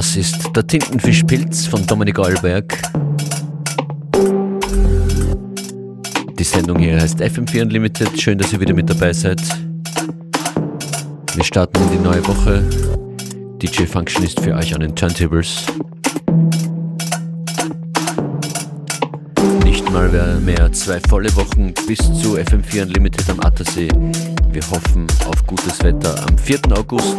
Das ist der Tintenfischpilz von Dominik Alberg. Die Sendung hier heißt FM4 Unlimited. Schön, dass ihr wieder mit dabei seid. Wir starten in die neue Woche. DJ Function ist für euch an den Turntables. Nicht mal mehr zwei volle Wochen bis zu FM4 Unlimited am Attersee. Wir hoffen auf gutes Wetter am 4. August.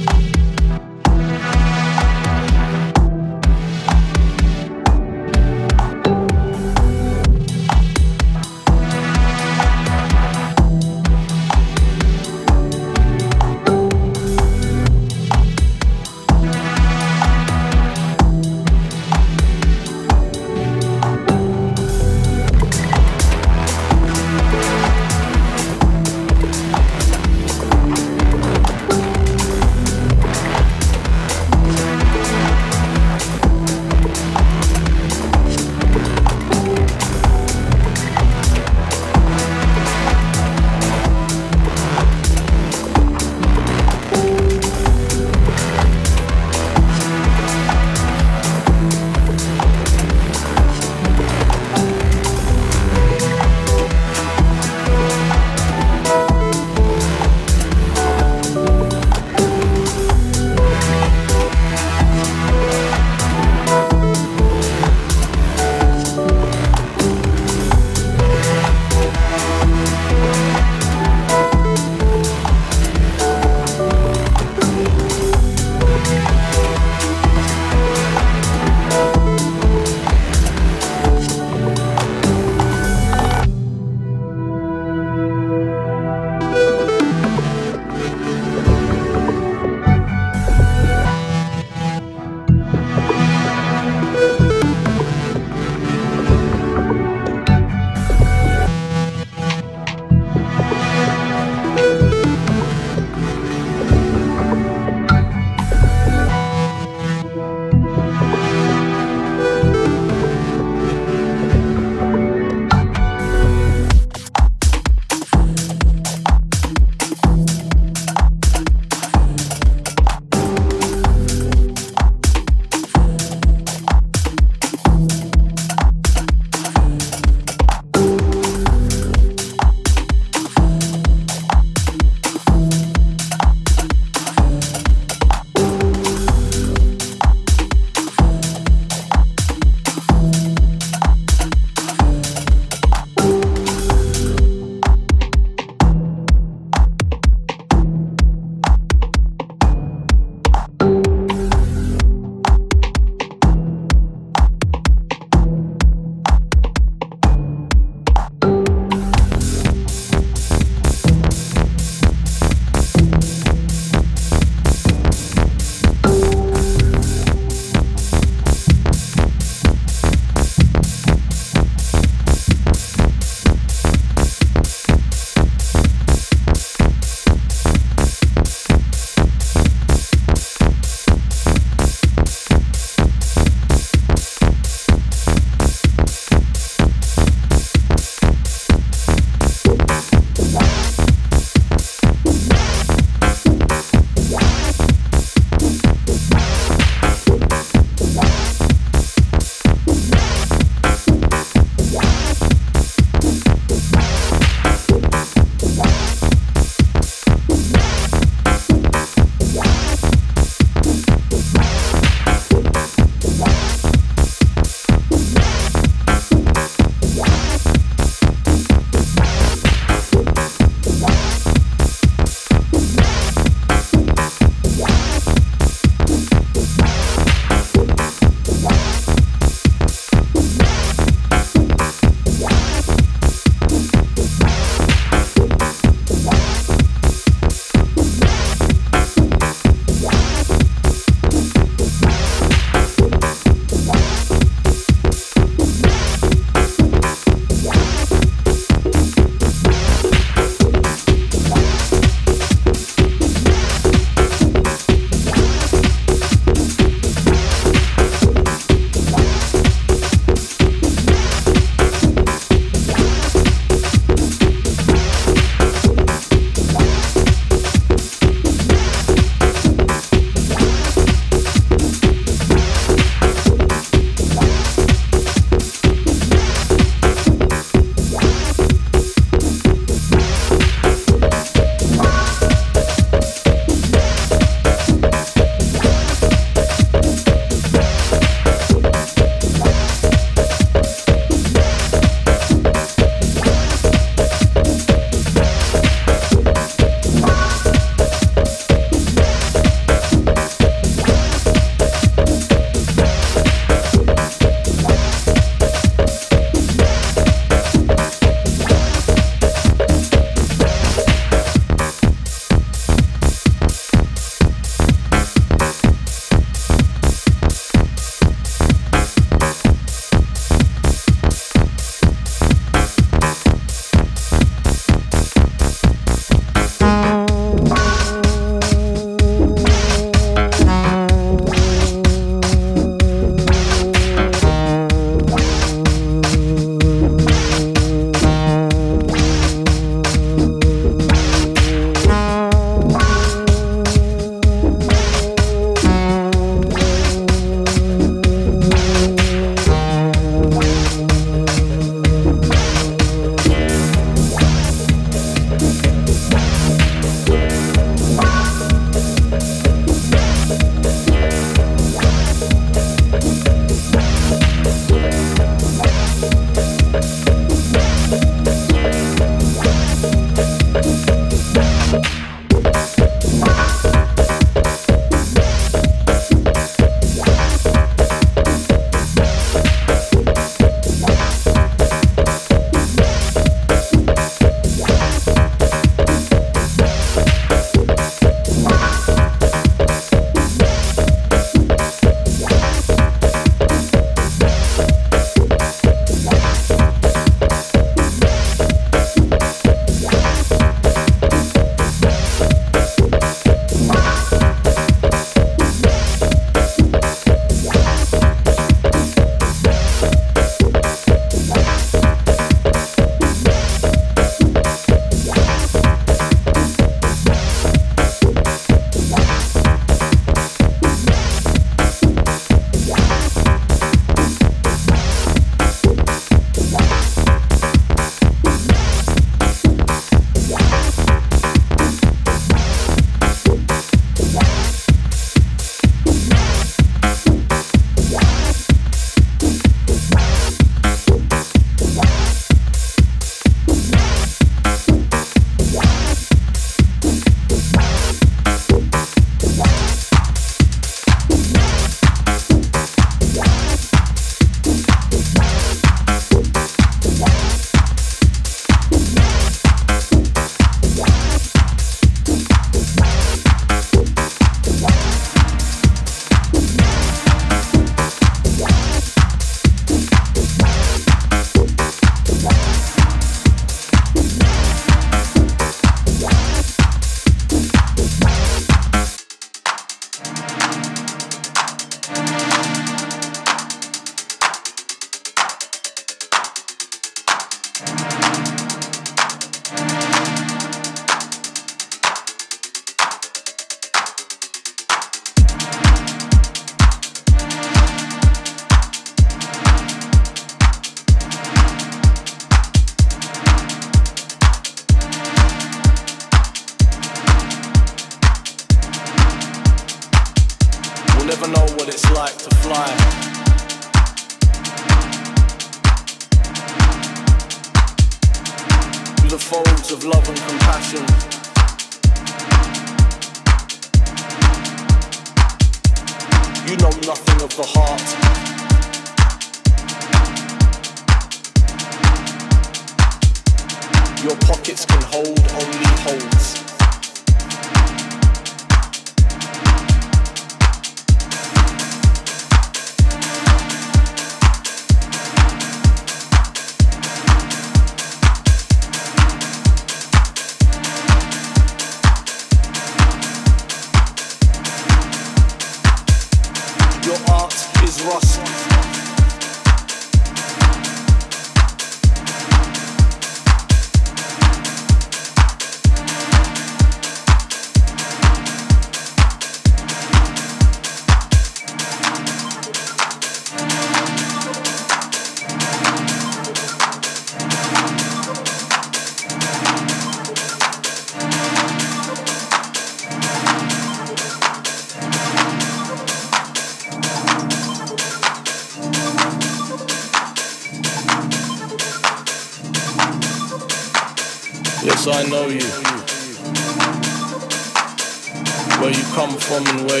woman where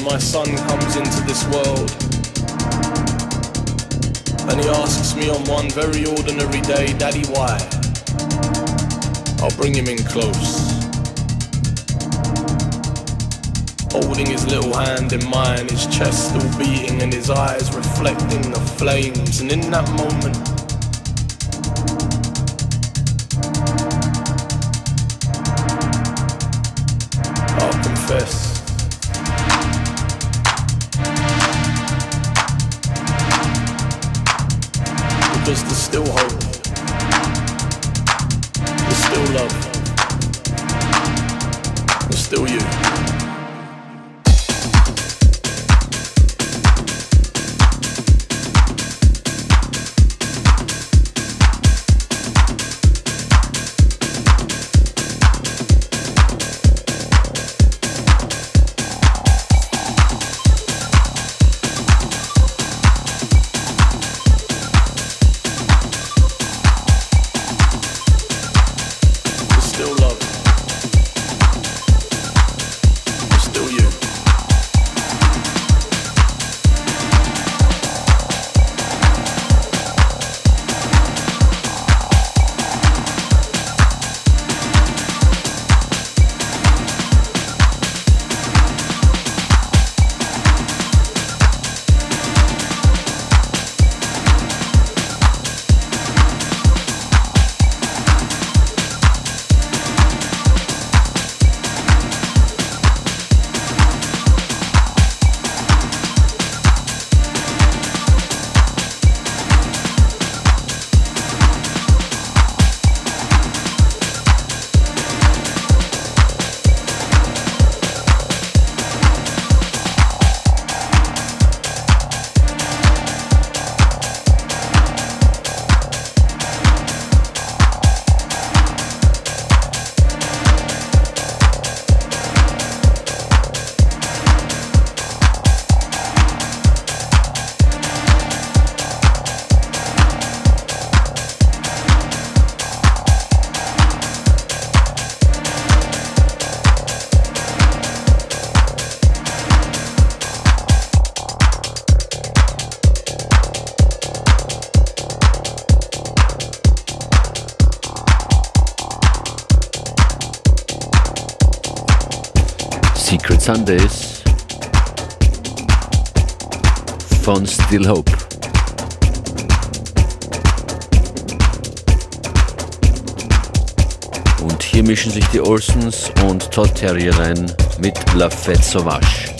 you this world. and he asks me on one very ordinary day, Daddy, why? I'll bring him in close. Holding his little hand in mine, his chest still beating and his eyes reflecting the flames. And in that moment, Sundays von Still Hope. Und hier mischen sich die Olsons und Todd Terry rein mit La Fête Sauvage.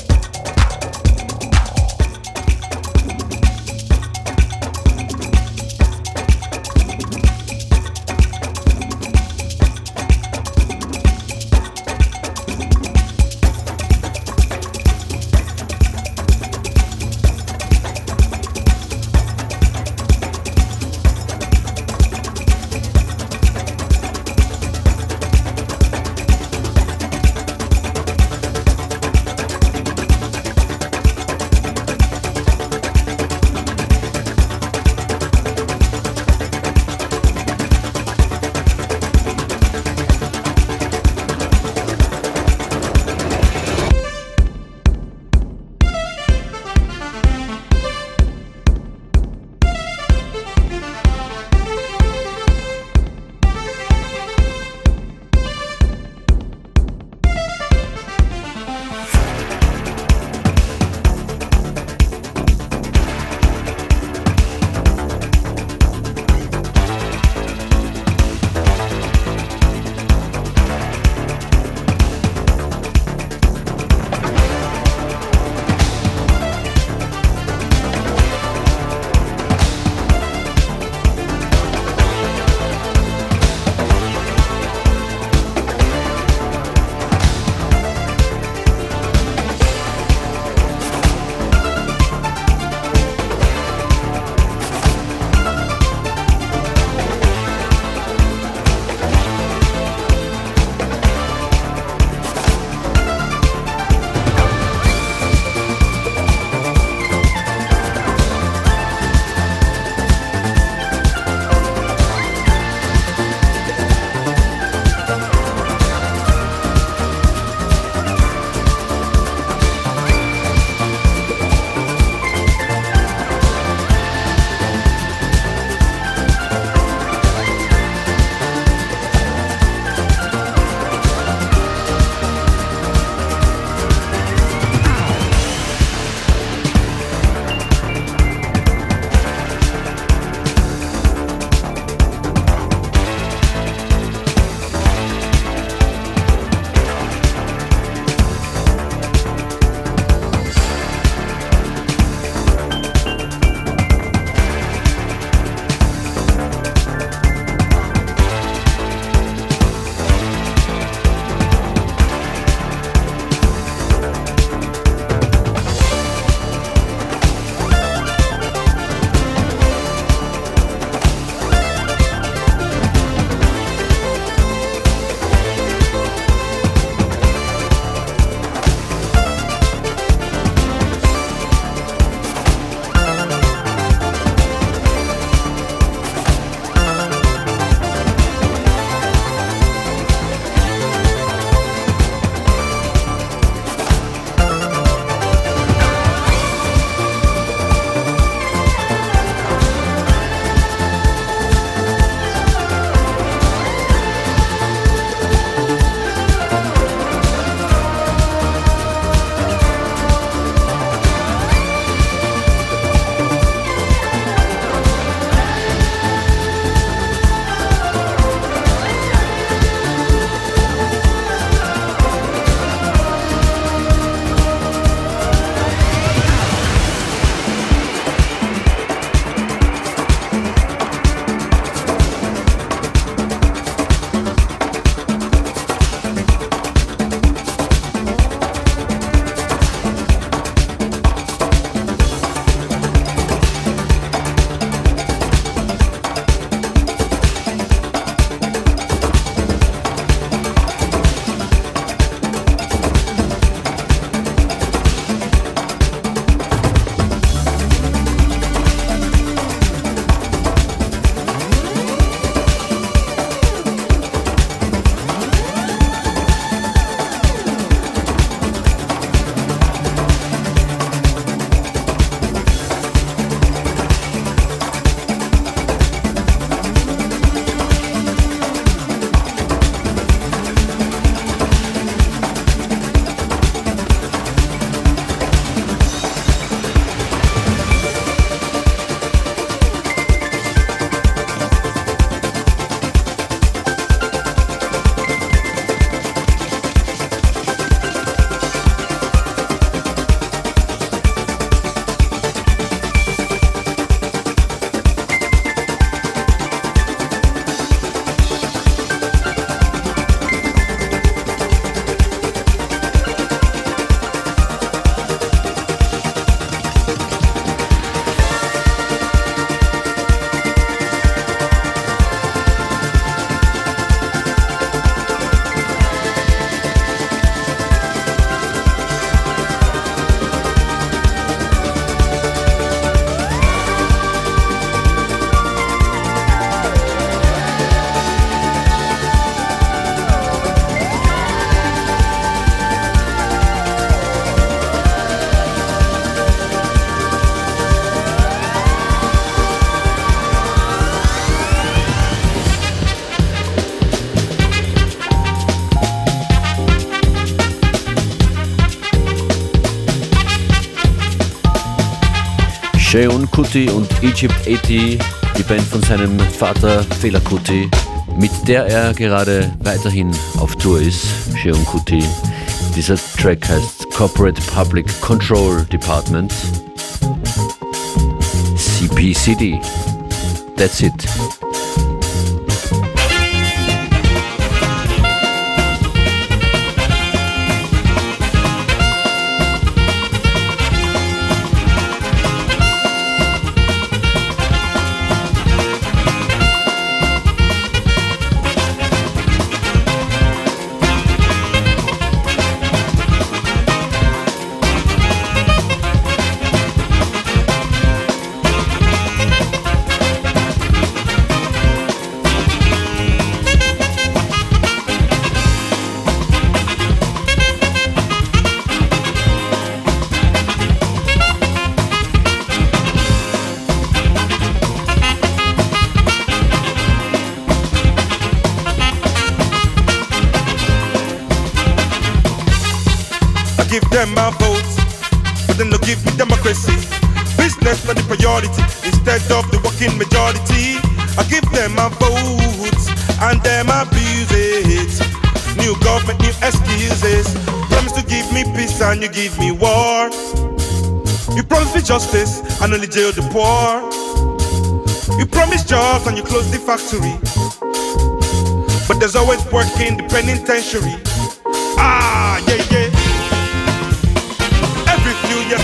Kuti und Egypt 80, die Band von seinem Vater Fela Kuti, mit der er gerade weiterhin auf Tour ist, Sheon Kuti. Dieser Track heißt Corporate Public Control Department. CPCD. That's it. Them my votes, but then they'll give me democracy. Business not the priority instead of the working majority. I give them my votes and them abuse it. New government, new excuses. Promise to give me peace and you give me war. You promise me justice and only jail the poor. You promise jobs and you close the factory. But there's always work in the penitentiary. Ah,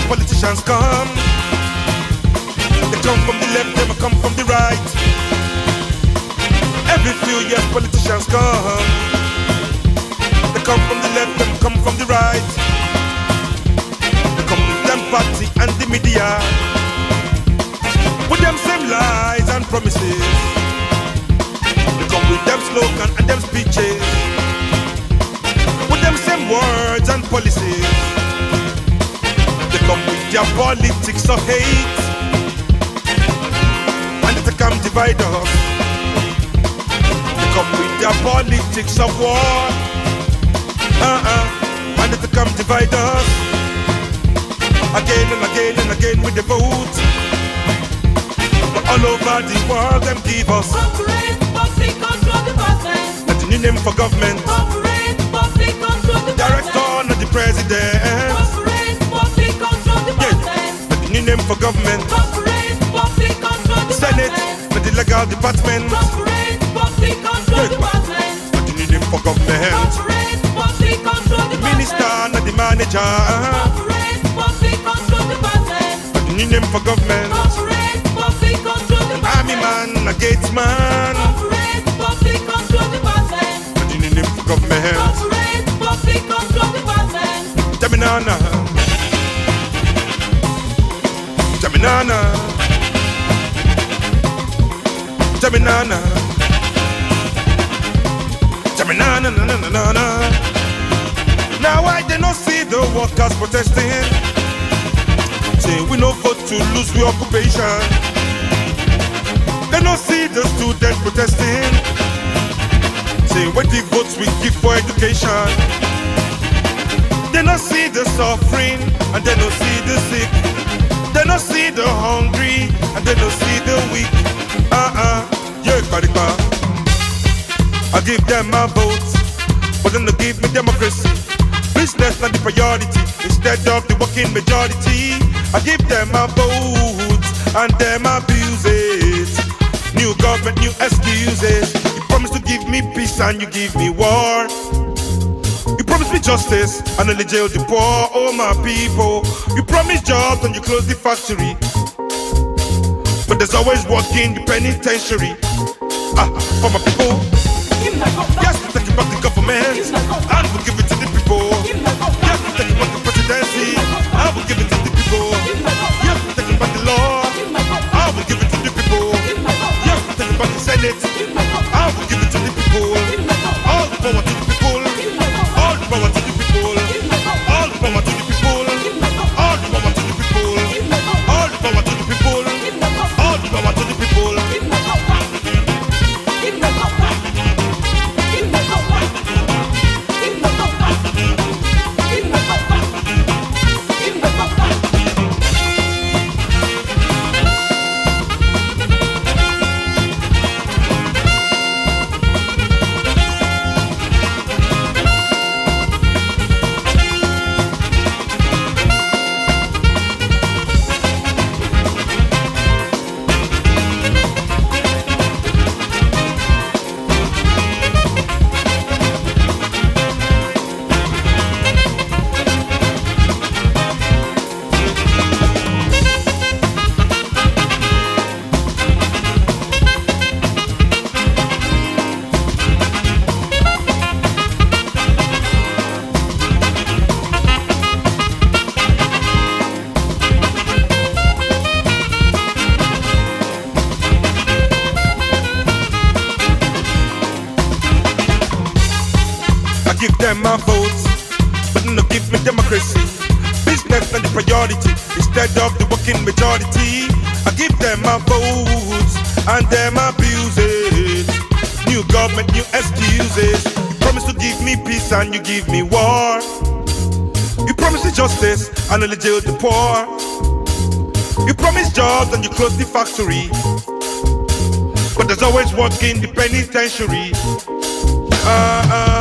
politicians come. They come from the left, they come from the right. Every few years, politicians come. They come from the left, they come from the right. They come with them party and the media. With them same lies and promises. They come with them slogan and them speeches. With them same words and policies come with their politics of hate. And they come divide us. They come with their politics of war. Uh-uh. And they come divide us. Again and again and again with the vote. But all over the world them give us. Corporate public control department. And the new name for government. Corporate public control department. Director, not the president. Corporate new name for government. Corporate public control Senate, for the legal department. Corporate public control department. For the new name for government. Corporate public control department. Minister, not the manager. Corporate public control department. For the new name for government. Corporate public control department. Army man, a gates man. Corporate public control department. For the new name for government. Corporate public control department. Jaminana. Jaminana. Jaminana. Jaminana. Na, na, na, na. Now I did not see the workers protesting. Say we no vote to lose we occupation. They not see the students protesting. Say what the votes we give for education. They not see the suffering and they not see the sick. They don't see the hungry and they don't see the weak. Uh-uh, yeah, Karikpa. I give them my votes, but then they give me democracy. Business not the priority, instead of the working majority. I give them my votes and them abuse it. New government, new excuses. You promise to give me peace and you give me war. You promised me justice and only jail the poor, oh my people. You promised jobs and you close the factory. But there's always work in the penitentiary. Ah, for my people. Yes, we take back the government and we give me peace and you give me war. You promise the justice and only jail the poor. You promise jobs and you close the factory. But there's always work in the penitentiary. Ah, ah.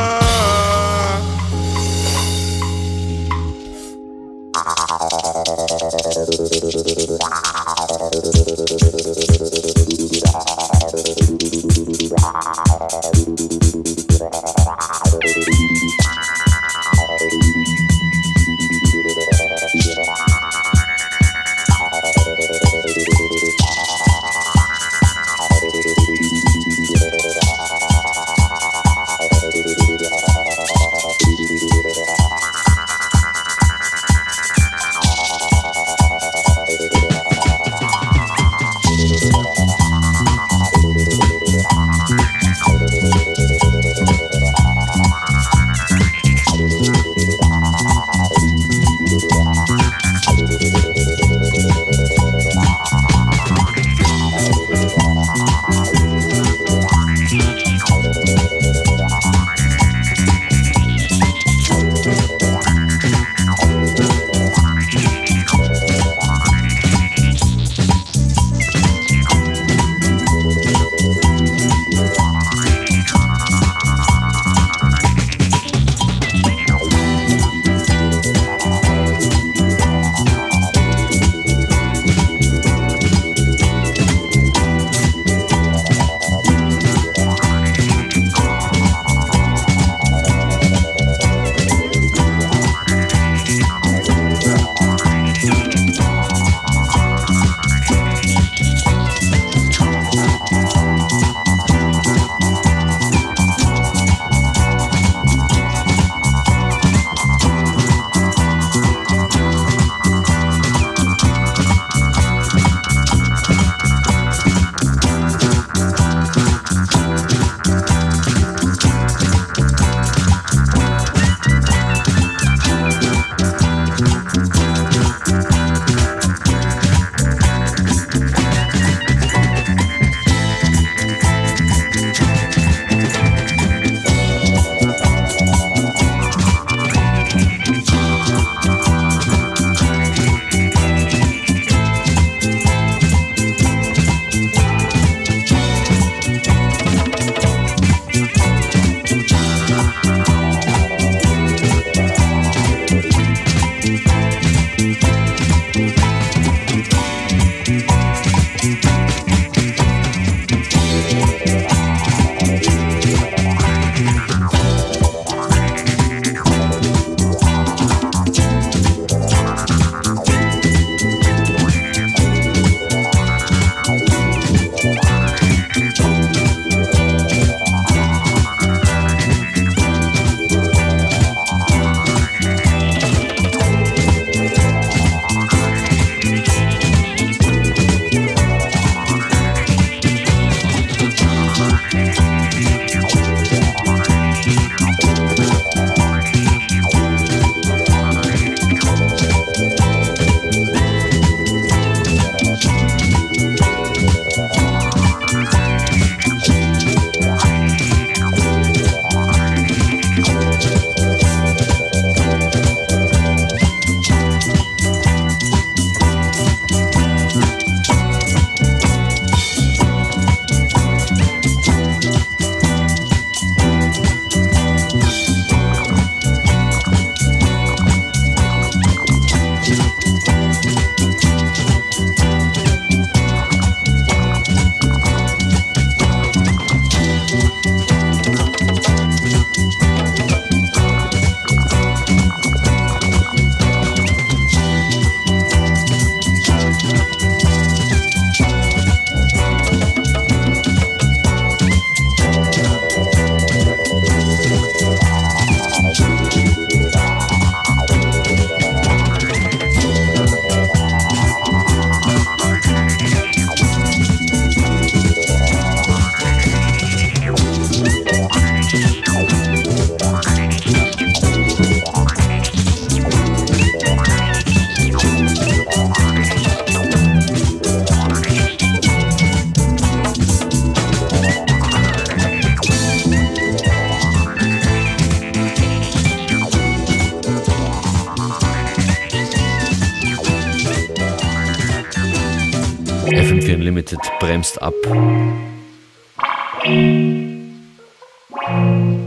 FM4 Unlimited bremst ab.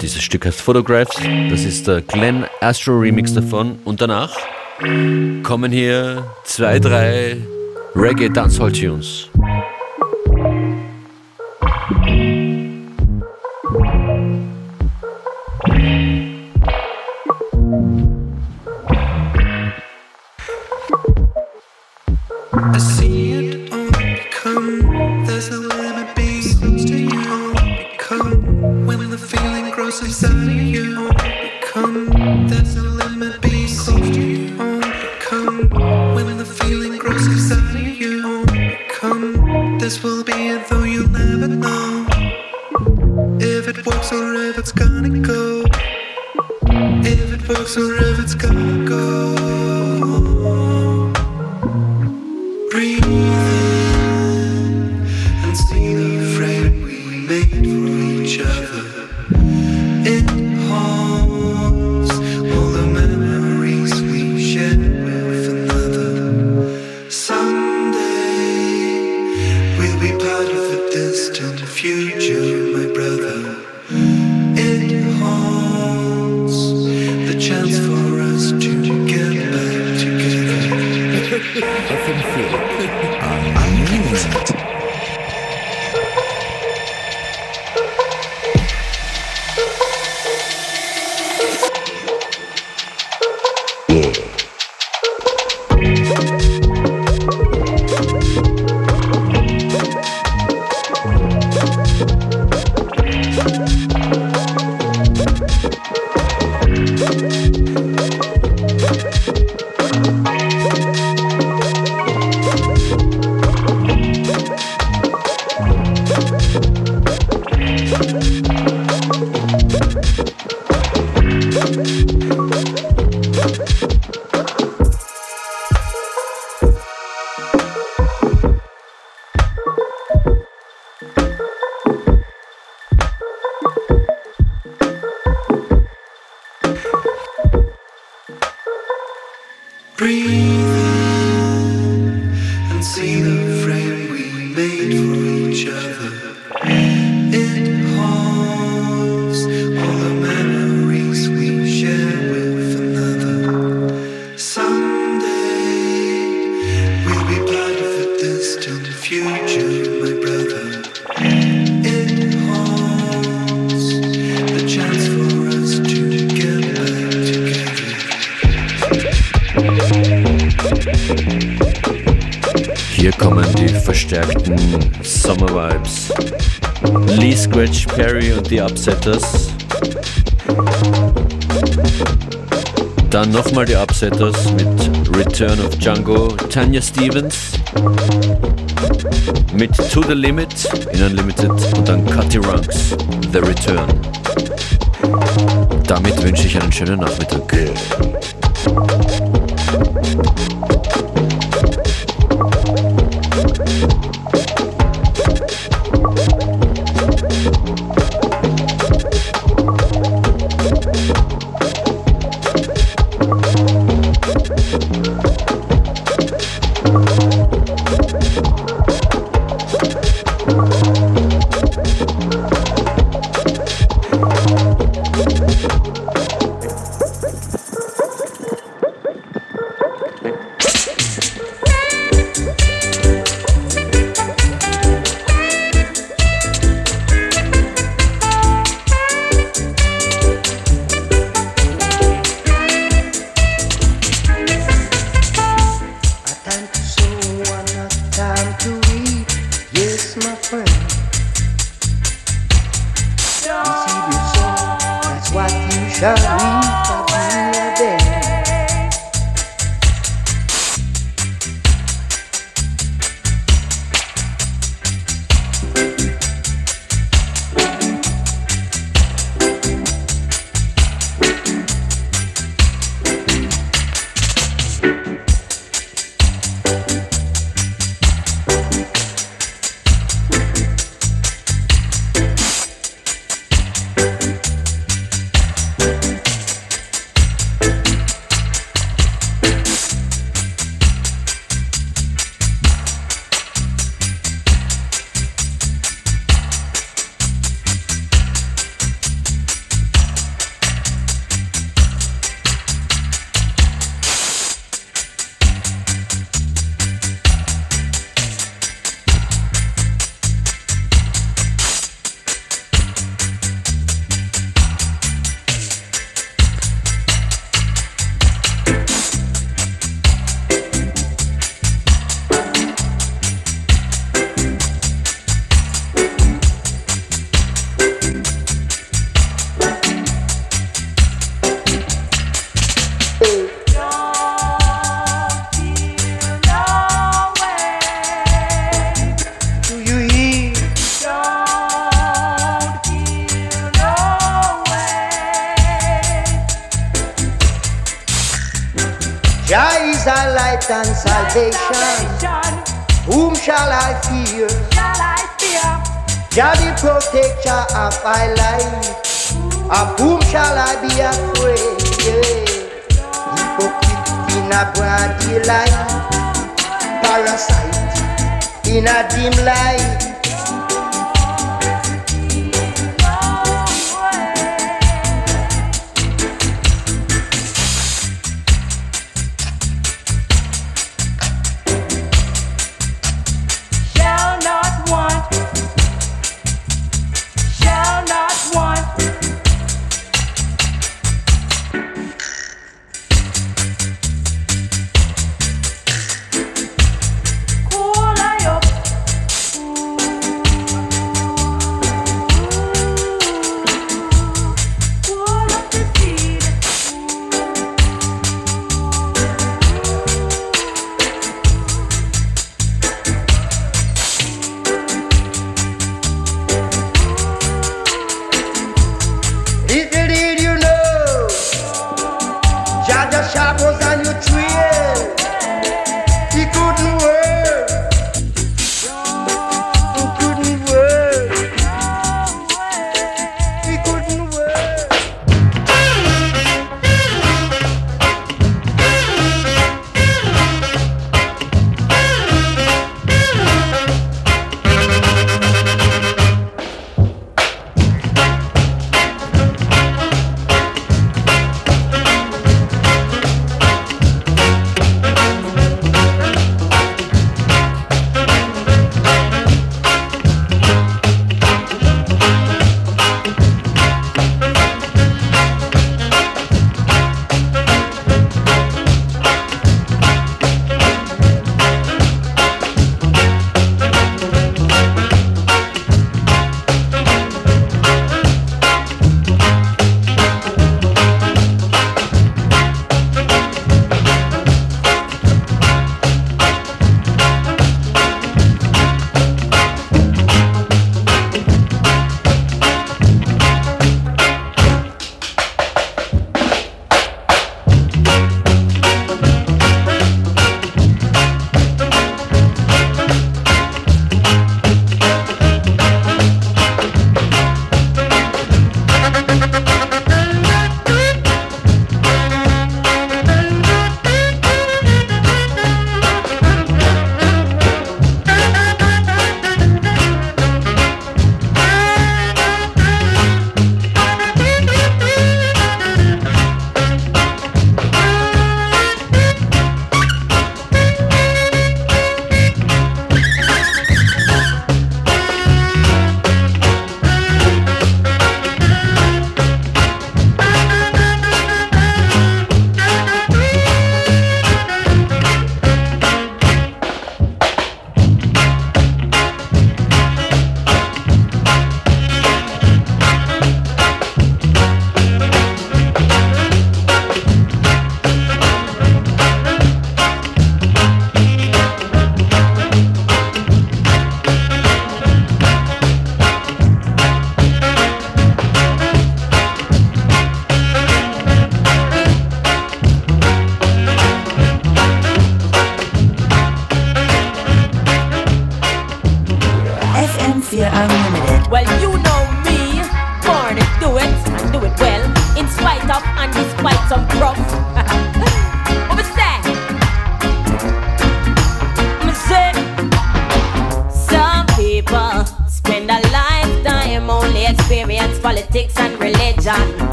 Dieses Stück heißt Photographs. Das ist der Glenn Astro Remix davon. Und danach kommen hier zwei, drei Reggae Dancehall Tunes. Carey und die Upsetters. Dann nochmal die Upsetters mit Return of Django, Tanya Stevens mit To the Limit in Unlimited und dann Cutty Runks, The Return. Damit wünsche ich einen schönen Nachmittag.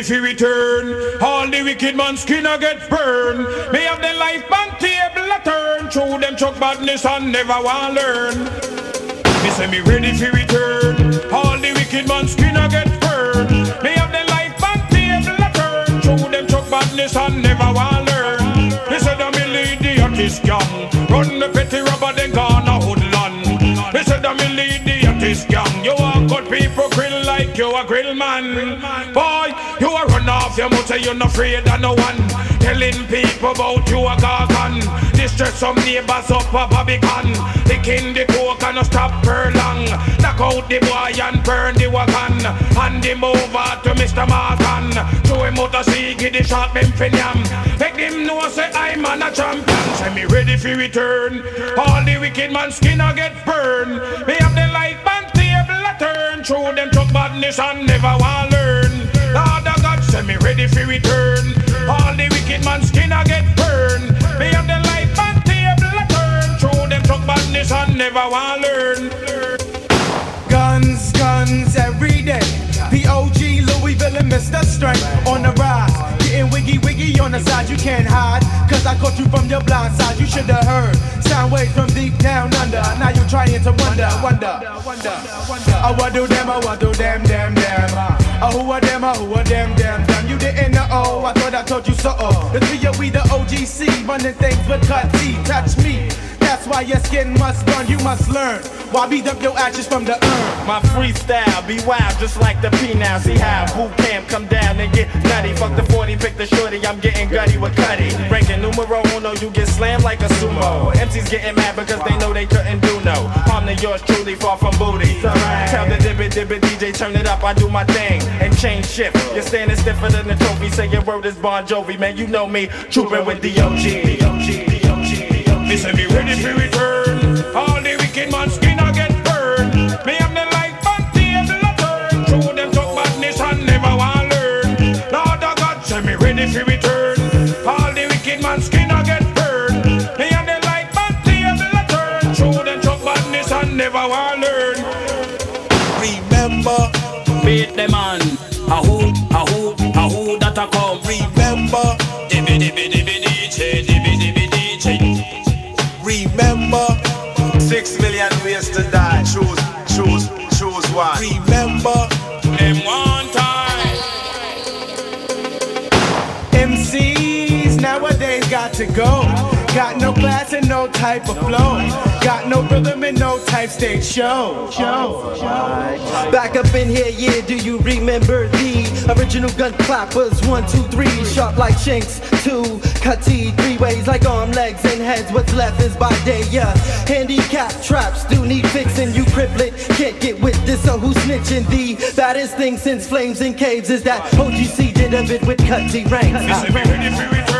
Ready for return. All the wicked man skin a get burned. May have the life bank table a turn. Through them chuck badness and never want learn. Me say me ready for return. All the wicked man skin a get burned. Me have the life bank table a turn. Through them chuck badness and never want learn. Me say that me lead the hottest gang. Run the petty rubber then gonna hoodland. Me say that me lead the hottest gang. You are good people you a grill man. Boy, you a run off your say you're not afraid of no one. Telling people about you a gargan. Distress some neighbors up a Barbican. The king the coke and no stop per long. Knock out the boy and burn the wagon. Hand him over to Mr. Morgan. Show him out a see give the shot them finiam. Make him know say I'm a champion. Say me ready for return. All the wicked man skin a get burned. Me have the life and table a turn. Through them badness and never want learn. Lord of God say me ready for return. All the wicked man skin a get burned. Me have the life and table a turn. Through them truck badness and never want learn. Guns, guns every day. POG, Louisville, and Mr. Strength on the rise. Getting wiggy wiggy on the side, you can't hide. Cause I caught you from your blind side, you should have heard. Sound waves from deep down under. Now you're trying to wonder, wonder, wonder, wonder. I what do them, I what do them, them, them. Uh? Oh, who are them, oh, who are them, them, them. You didn't know, oh, I thought I told you so. Oh. The three of we the OGC, running things with cut teeth. Touch me. That's why your skin must burn, you must learn. Why beat up your ashes from the urn? My freestyle be wild, just like the P now. See how boot camp come down and get nutty. Fuck the 40, pick the shorty, I'm getting gutty with Cutty. Ranking numero uno, you get slammed like a sumo. MCs getting mad because they know they couldn't do no. Harm to yours truly, far from booty. Tell the dibbit dibbit DJ, turn it up, I do my thing. And change shift. You're standing stiffer than the trophy. Say your word is Bon Jovi, man, you know me. Trooping with the OG. Me say me ready for return. All the wicked man skin a get burned. Me have the life and table a turn. Through them talk badness and never want learn. Lord of God say me ready for return. All the wicked man skin a get burned. Me have the life and table a turn. Through them talk badness and never want learn. Remember, Beat them on. A who, a who, a who that I come. remember, no class and no type of flow. Got no rhythm and no type stage show. Show. Back up in here, yeah, do you remember the Original gun clappers, one, two, three, sharp like shanks. Two, cut T, three ways like arm, legs, and heads. What's left is by day, yeah. Handicap traps do need fixing. You criplet can't get with this, so who's snitching? The baddest thing since flames and caves is that OGC did a bit with Cutty Ranks.